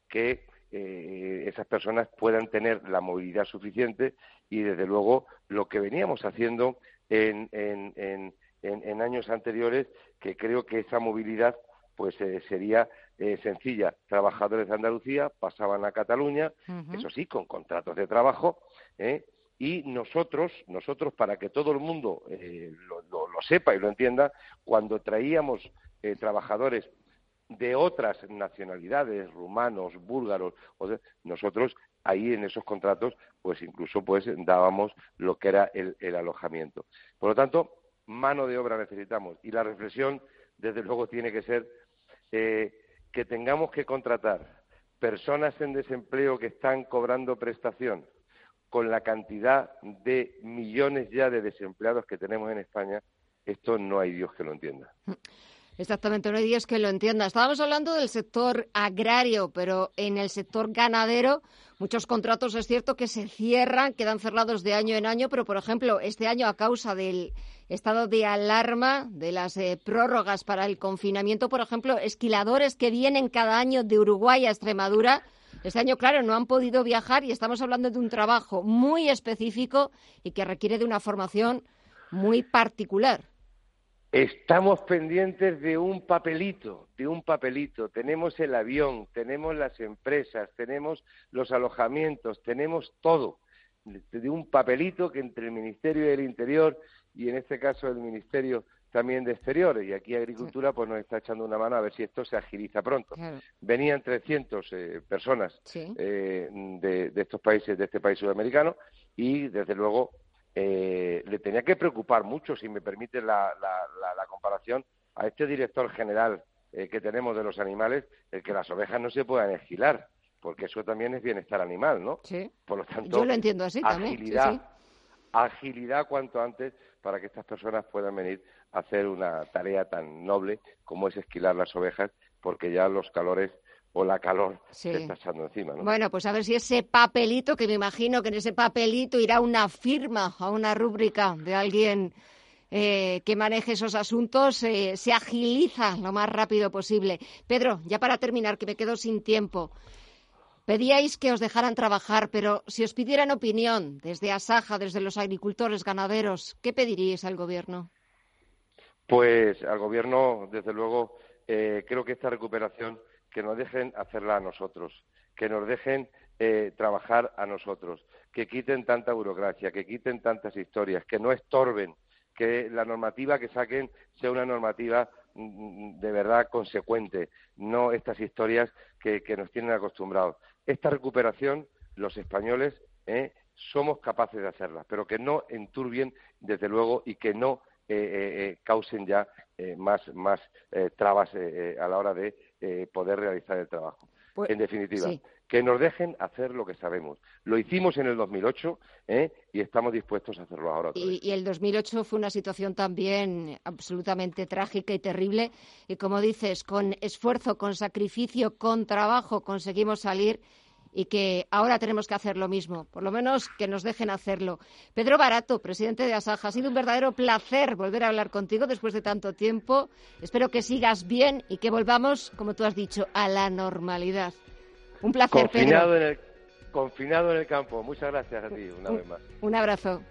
que eh, esas personas puedan tener la movilidad suficiente y, desde luego, lo que veníamos haciendo en, en, en, años anteriores, que creo que esa movilidad pues eh, sería sencilla. Trabajadores de Andalucía pasaban a Cataluña, eso sí, con contratos de trabajo, ¿eh? Y nosotros, nosotros para que todo el mundo eh, lo, sepa y lo entienda, cuando traíamos eh, trabajadores de otras nacionalidades, rumanos, búlgaros, nosotros ahí en esos contratos, pues incluso pues dábamos lo que era el, alojamiento. Por lo tanto, mano de obra necesitamos y la reflexión, desde luego, tiene que ser eh, que tengamos que contratar personas en desempleo que están cobrando prestación con la cantidad de millones ya de desempleados que tenemos en España, esto no hay Dios que lo entienda. Exactamente, no hay Dios que lo entienda. Estábamos hablando del sector agrario, pero en el sector ganadero muchos contratos es cierto que se cierran, quedan cerrados de año en año, pero por ejemplo, este año a causa del estado de alarma, de las eh, prórrogas para el confinamiento, por ejemplo, esquiladores que vienen cada año de Uruguay a Extremadura este año, claro, no han podido viajar y estamos hablando de un trabajo muy específico y que requiere de una formación muy particular. Estamos pendientes de un papelito, de un papelito. Tenemos el avión, tenemos las empresas, tenemos los alojamientos, tenemos todo. De un papelito que entre el Ministerio del Interior y en este caso el Ministerio también de exteriores y aquí Agricultura pues nos está echando una mano a ver si esto se agiliza pronto. Venían 300 eh, personas eh, de, estos países, de este país sudamericano y desde luego eh, le tenía que preocupar mucho, si me permite la, la, comparación, a este director general que tenemos de los animales, el que las ovejas no se puedan esquilar, porque eso también es bienestar animal, ¿no? Sí. Por lo tanto, yo lo entiendo así agilidad, también. agilidad cuanto antes para que estas personas puedan venir hacer una tarea tan noble como es esquilar las ovejas, porque ya los calores o la calor se está echando encima. ¿no? Bueno, pues a ver si ese papelito, que me imagino que en ese papelito irá una firma a una rúbrica de alguien eh, que maneje esos asuntos, eh, se agiliza lo más rápido posible. Pedro, ya para terminar, que me quedo sin tiempo. Pedíais que os dejaran trabajar, pero si os pidieran opinión desde Asaja, desde los agricultores, ganaderos, ¿qué pediríais al Gobierno? Pues al Gobierno, desde luego, eh, creo que esta recuperación que nos dejen hacerla a nosotros, que nos dejen eh, trabajar a nosotros, que quiten tanta burocracia, que quiten tantas historias, que no estorben, que la normativa que saquen sea una normativa mm, mm, de verdad consecuente, no estas historias que, nos tienen acostumbrados. Esta recuperación, los españoles eh, somos capaces de hacerla, pero que no enturbien, desde luego, y que no causen ya más, más trabas a la hora de eh, poder realizar el trabajo. Pues, en definitiva, que nos dejen hacer lo que sabemos. Lo hicimos en el 2008 ¿eh? y estamos dispuestos a hacerlo ahora. Y, y, el 2008 fue una situación también absolutamente trágica y terrible. Y como dices, con esfuerzo, con sacrificio, con trabajo conseguimos salir y que ahora tenemos que hacer lo mismo, por lo menos que nos dejen hacerlo. Pedro Barato, presidente de Asaja, ha sido un verdadero placer volver a hablar contigo después de tanto tiempo. Espero que sigas bien y que volvamos, como tú has dicho, a la normalidad. Un placer, confinado En el, confinado en el campo. Muchas gracias a ti, una vez más. Un abrazo.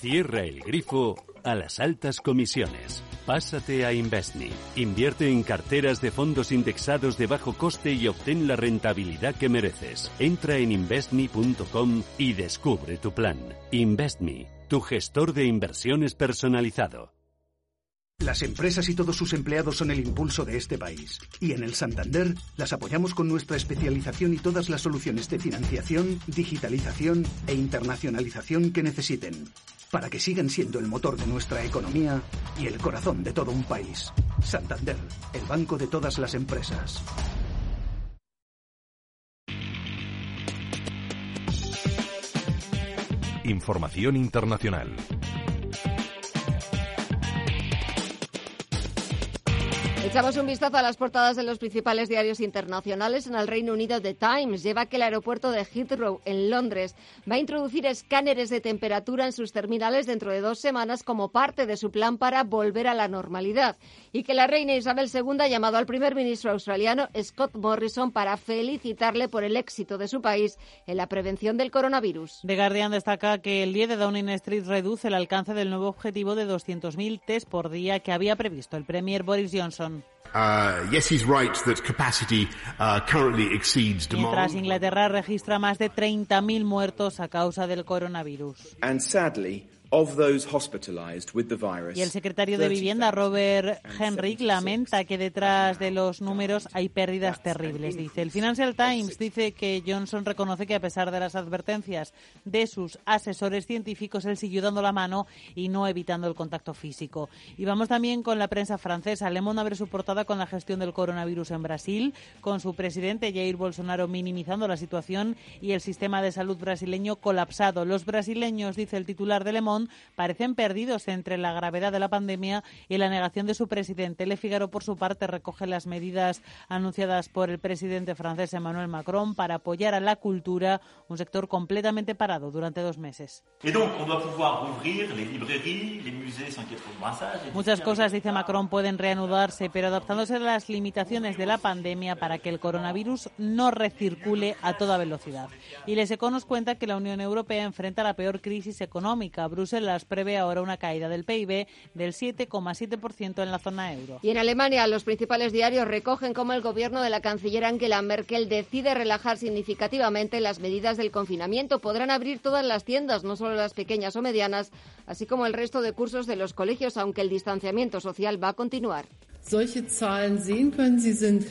Cierra el grifo a las altas comisiones. Pásate a Investme. Invierte en carteras de fondos indexados de bajo coste y obtén la rentabilidad que mereces. Entra en investme.com y descubre tu plan. Investme, tu gestor de inversiones personalizado. Las empresas y todos sus empleados son el impulso de este país. Y en el Santander las apoyamos con nuestra especialización y todas las soluciones de financiación, digitalización e internacionalización que necesiten para que sigan siendo el motor de nuestra economía y el corazón de todo un país. Santander, el banco de todas las empresas. Información internacional. Echamos un vistazo a las portadas de los principales diarios internacionales. En el Reino Unido, The Times lleva que el aeropuerto de Heathrow, en Londres, va a introducir escáneres de temperatura en sus terminales dentro de dos semanas como parte de su plan para volver a la normalidad. Y que la reina Isabel II ha llamado al primer ministro australiano Scott Morrison para felicitarle por el éxito de su país en la prevención del coronavirus. The Guardian destaca que el día de Downing Street reduce el alcance del nuevo objetivo de 200.000 test por día que había previsto el premier Boris Johnson. Mientras Inglaterra registra más de 30.000 muertos a causa del coronavirus. Y el secretario de Vivienda, Robert Henrik, lamenta que detrás de los números hay pérdidas terribles. Dice el Financial Times dice que Johnson reconoce que a pesar de las advertencias de sus asesores científicos, él siguió dando la mano y no evitando el contacto físico. Y vamos también con la prensa francesa. Le Monde abre su portada con la gestión del coronavirus en Brasil, con su presidente Jair Bolsonaro minimizando la situación y el sistema de salud brasileño colapsado. Los brasileños, dice el titular de Le Monde, parecen perdidos entre la gravedad de la pandemia y la negación de su presidente. Le Figaro, por su parte, recoge las medidas anunciadas por el presidente francés Emmanuel Macron para apoyar a la cultura, un sector completamente parado durante dos meses. Muchas cosas, dice Macron, pueden reanudarse, pero adaptándose a las limitaciones de la pandemia para que el coronavirus no recircule a toda velocidad. Y Les nos cuenta que la Unión Europea enfrenta la peor crisis económica. Bruselas prevé ahora una caída del PIB del 7,7% en la zona euro. Y en Alemania, los principales diarios recogen cómo el gobierno de la canciller Angela Merkel decide relajar significativamente las medidas del confinamiento. Podrán abrir todas las tiendas, no solo las pequeñas o medianas, así como el resto de cursos de los colegios, aunque el distanciamiento social va a continuar. Solche Zahlen sehen können. Sie sind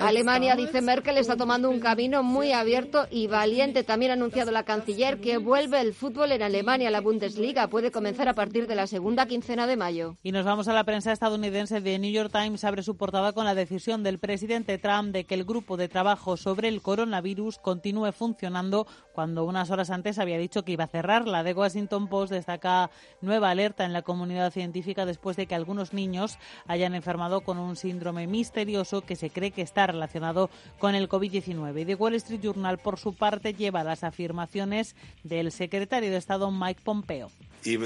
Alemania, dice Merkel, está tomando un camino muy abierto y valiente. También ha anunciado la canciller que vuelve el fútbol en Alemania. La Bundesliga puede comenzar a partir de la segunda quincena de mayo. Y nos vamos a la prensa estadounidense. The New York Times abre su portada con la decisión del presidente Trump de que el grupo de trabajo sobre el coronavirus continúe funcionando cuando unas horas antes había dicho que iba a cerrar. La de Washington Post destaca nueva alerta en la comunidad científica después de que algunos niños hayan enfermado con un síndrome misterioso que se cree que está relacionado con el COVID-19. Y The Wall Street Journal, por su parte, lleva las afirmaciones del secretario de Estado Mike Pompeo. E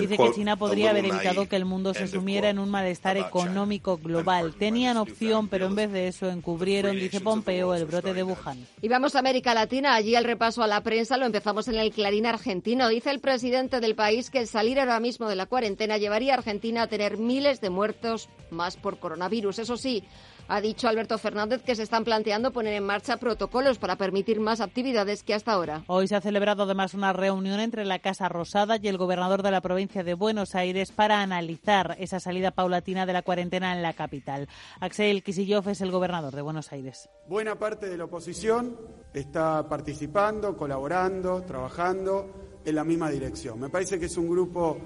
Dice que China podría haber evitado que el mundo se sumiera en un malestar económico global. Tenían opción, pero en vez de eso encubrieron, dice Pompeo, el brote de Wuhan. Y vamos a América Latina. Allí el repaso a la prensa lo empezamos en el Clarín argentino. Dice el presidente del país que el salir ahora mismo de la cuarentena llevaría a Argentina a tener miles de muertos más por coronavirus. Eso sí, ha dicho Alberto Fernández que se están planteando poner en marcha protocolos para permitir más actividades que hasta ahora. Hoy se ha celebrado además una reunión entre la Casa Rosada y el gobernador de la provincia de Buenos Aires para analizar esa salida paulatina de la cuarentena en la capital. Axel Kicillof es el gobernador de Buenos Aires. Buena parte de la oposición está participando, colaborando, trabajando en la misma dirección. Me parece que es un grupo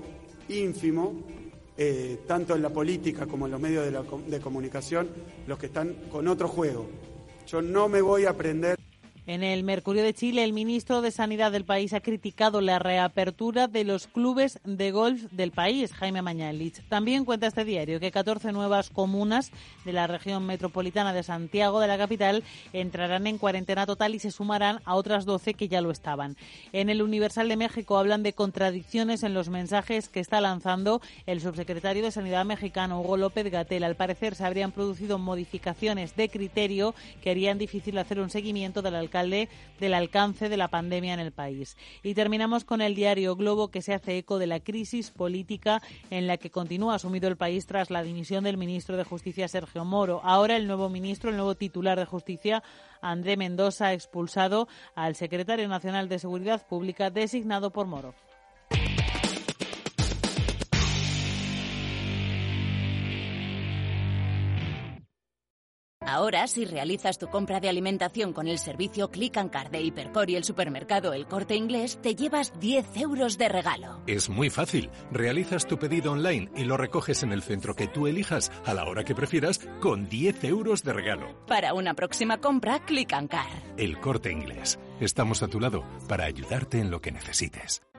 ínfimo eh, tanto en la política como en los medios de, de comunicación, los que están con otro juego. Yo no me voy a prender en el Mercurio de Chile, el ministro de Sanidad del país ha criticado la reapertura de los clubes de golf del país, Jaime Mañalich. También cuenta este diario que 14 nuevas comunas de la región metropolitana de Santiago, de la capital, entrarán en cuarentena total y se sumarán a otras 12 que ya lo estaban. En el Universal de México hablan de contradicciones en los mensajes que está lanzando el subsecretario de Sanidad mexicano, Hugo López Gatel. Al parecer se habrían producido modificaciones de criterio que harían difícil hacer un seguimiento del alcance del alcance de la pandemia en el país. Y terminamos con el diario Globo que se hace eco de la crisis política en la que continúa asumido el país tras la dimisión del ministro de Justicia Sergio Moro. Ahora el nuevo ministro, el nuevo titular de Justicia, André Mendoza, ha expulsado al secretario nacional de Seguridad Pública designado por Moro. Ahora, si realizas tu compra de alimentación con el servicio Click and Card de Hipercor y el supermercado El Corte Inglés, te llevas 10 euros de regalo. Es muy fácil. Realizas tu pedido online y lo recoges en el centro que tú elijas a la hora que prefieras con 10 euros de regalo. Para una próxima compra, Click and Card. El Corte Inglés. Estamos a tu lado para ayudarte en lo que necesites.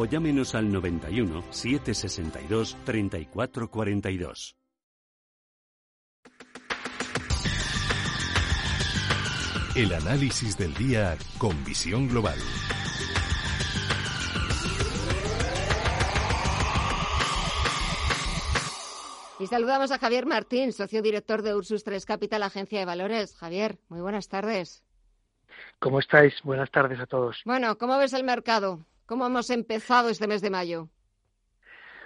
o llámenos al 91 762 3442. El análisis del día con visión global. Y saludamos a Javier Martín, socio director de Ursus 3 Capital, agencia de valores. Javier, muy buenas tardes. ¿Cómo estáis? Buenas tardes a todos. Bueno, ¿cómo ves el mercado? ¿Cómo hemos empezado este mes de mayo?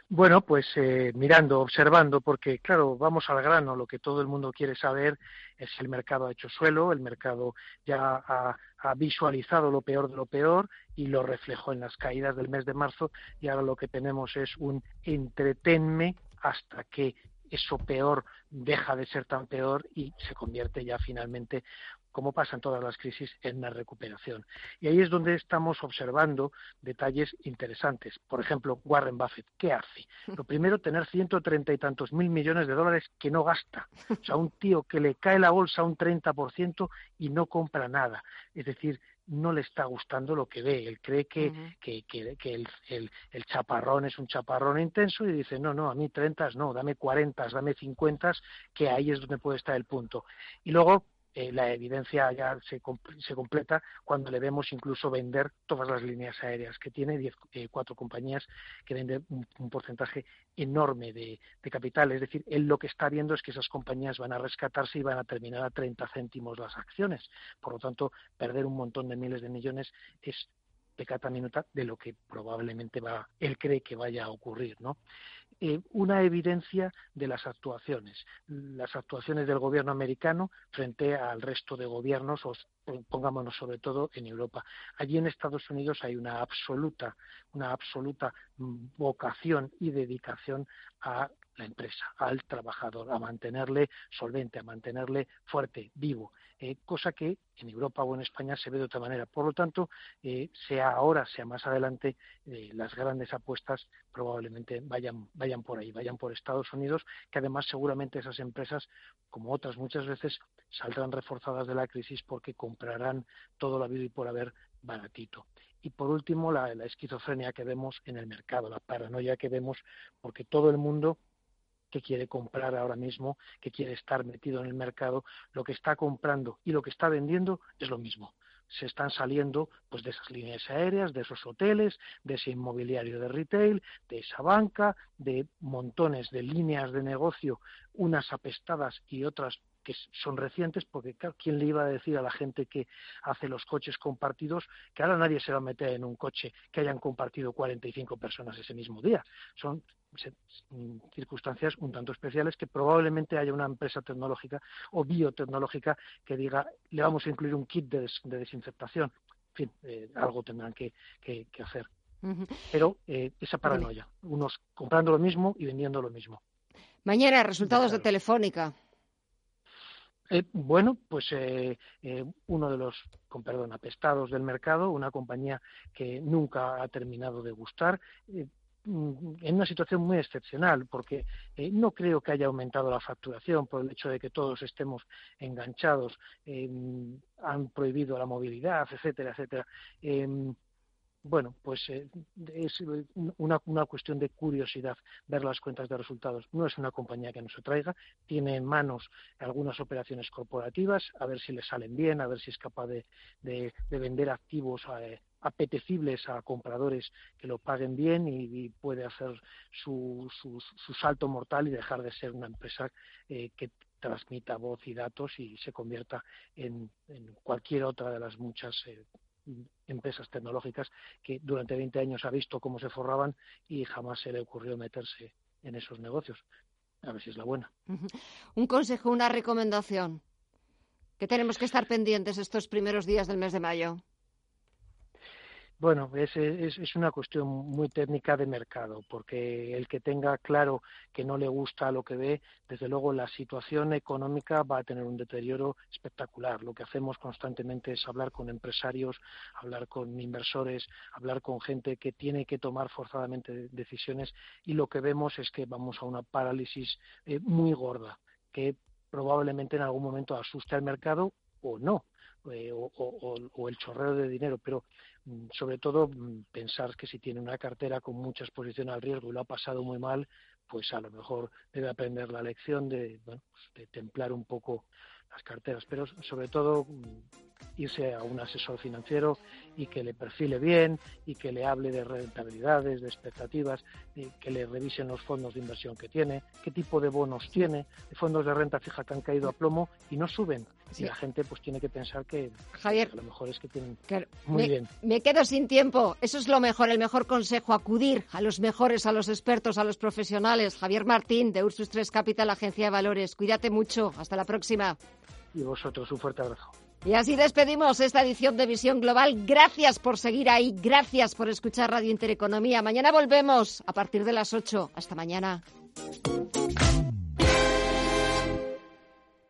Bueno, pues eh, mirando, observando, porque claro, vamos al grano, lo que todo el mundo quiere saber es si el mercado ha hecho suelo, el mercado ya ha, ha, visualizado lo peor de lo peor y lo reflejó en las caídas del mes de marzo y ahora lo que tenemos es un entretenme hasta que eso peor deja de ser tan peor y se convierte ya finalmente como pasa en todas las crisis, en una recuperación. Y ahí es donde estamos observando detalles interesantes. Por ejemplo, Warren Buffett, ¿qué hace? Lo primero, tener ciento treinta y tantos mil millones de dólares que no gasta. O sea, un tío que le cae la bolsa un 30% y no compra nada. Es decir, no le está gustando lo que ve. Él cree que, que, que, el, el, el, chaparrón es un chaparrón intenso y dice, no, no, a mí 30 no, dame 40, dame 50, que ahí es donde puede estar el punto. Y luego eh, la evidencia ya se, se, completa cuando le vemos incluso vender todas las líneas aéreas que tiene, diez, eh, cuatro compañías que venden un, porcentaje enorme de, de, capital. Es decir, él lo que está viendo es que esas compañías van a rescatarse y van a terminar a 30 céntimos las acciones. Por lo tanto, perder un montón de miles de millones es pecata minuta de lo que probablemente va, él cree que vaya a ocurrir, ¿no? Eh, una evidencia de las actuaciones, las actuaciones del gobierno americano frente al resto de gobiernos, o pongámonos sobre todo en Europa. Allí en Estados Unidos hay una absoluta, una absoluta vocación y dedicación a la empresa, al trabajador, a mantenerle solvente, a mantenerle fuerte, vivo, eh, cosa que en Europa o en España se ve de otra manera. Por lo tanto, eh, sea ahora, sea más adelante, eh, las grandes apuestas probablemente vayan, vayan por ahí, vayan por Estados Unidos, que además seguramente esas empresas, como otras muchas veces, saldrán reforzadas de la crisis porque comprarán todo lo habido y por haber baratito. Y por último, la, esquizofrenia que vemos en el mercado, la paranoia que vemos, porque todo el mundo que quiere comprar ahora mismo, que quiere estar metido en el mercado, lo que está comprando y lo que está vendiendo es lo mismo. Se están saliendo pues de esas líneas aéreas, de esos hoteles, de ese inmobiliario de retail, de esa banca, de montones de líneas de negocio, unas apestadas y otras que son recientes, porque ¿quién le iba a decir a la gente que hace los coches compartidos que ahora nadie se va a meter en un coche que hayan compartido 45 personas ese mismo día? Son mm, circunstancias un tanto especiales que probablemente haya una empresa tecnológica o biotecnológica que diga le vamos a incluir un kit de, desinfectación. En fin, eh, algo tendrán que, hacer. Pero eh, esa paranoia, unos comprando lo mismo y vendiendo lo mismo. Mañana, resultados de Telefónica. Eh, bueno, pues eh, eh, uno de los, con perdón, apestados del mercado, una compañía que nunca ha terminado de gustar, mm, en una situación muy excepcional, porque no creo que haya aumentado la facturación por el hecho de que todos estemos enganchados, han prohibido la movilidad, etcétera, etcétera bueno, pues eh, es una, una, cuestión de curiosidad ver las cuentas de resultados. No es una compañía que nos atraiga, tiene en manos algunas operaciones corporativas, a ver si le salen bien, a ver si es capaz de, de, vender activos eh, apetecibles a compradores que lo paguen bien y, puede hacer su, su, su, salto mortal y dejar de ser una empresa eh, que transmita voz y datos y se convierta en, en cualquier otra de las muchas empresas tecnológicas que durante 20 años ha visto cómo se forraban y jamás se le ocurrió meterse en esos negocios. A ver si es la buena. Un consejo, una recomendación. Que tenemos que estar pendientes estos primeros días del mes de mayo. Bueno, es, es, una cuestión muy técnica de mercado, porque el que tenga claro que no le gusta lo que ve, desde luego la situación económica va a tener un deterioro espectacular. Lo que hacemos constantemente es hablar con empresarios, hablar con inversores, hablar con gente que tiene que tomar forzadamente decisiones y lo que vemos es que vamos a una parálisis eh, muy gorda, que probablemente en algún momento asuste al mercado o no. Eh, o, el chorreo de dinero, pero sobre todo mm, pensar que si tiene una cartera con mucha exposición al riesgo y lo ha pasado muy mal, pues a lo mejor debe aprender la lección de, bueno, de templar un poco las carteras, pero sobre todo mm, irse a un asesor financiero y que le perfile bien y que le hable de rentabilidades, de expectativas, y que le revisen los fondos de inversión que tiene, qué tipo de bonos tiene, de fondos de renta fija que han caído a plomo y no suben. Y la gente pues tiene que pensar que, Javier, a lo mejor es que tienen muy bien. Me quedo sin tiempo. Eso es lo mejor, el mejor consejo, acudir a los mejores, a los expertos, a los profesionales. Javier Martín, de Ursus 3 Capital, Agencia de Valores. Cuídate mucho. Hasta la próxima y vosotros un fuerte abrazo. Y así despedimos esta edición de Visión Global. Gracias por seguir ahí, gracias por escuchar Radio Intereconomía. Mañana volvemos a partir de las 8. Hasta mañana.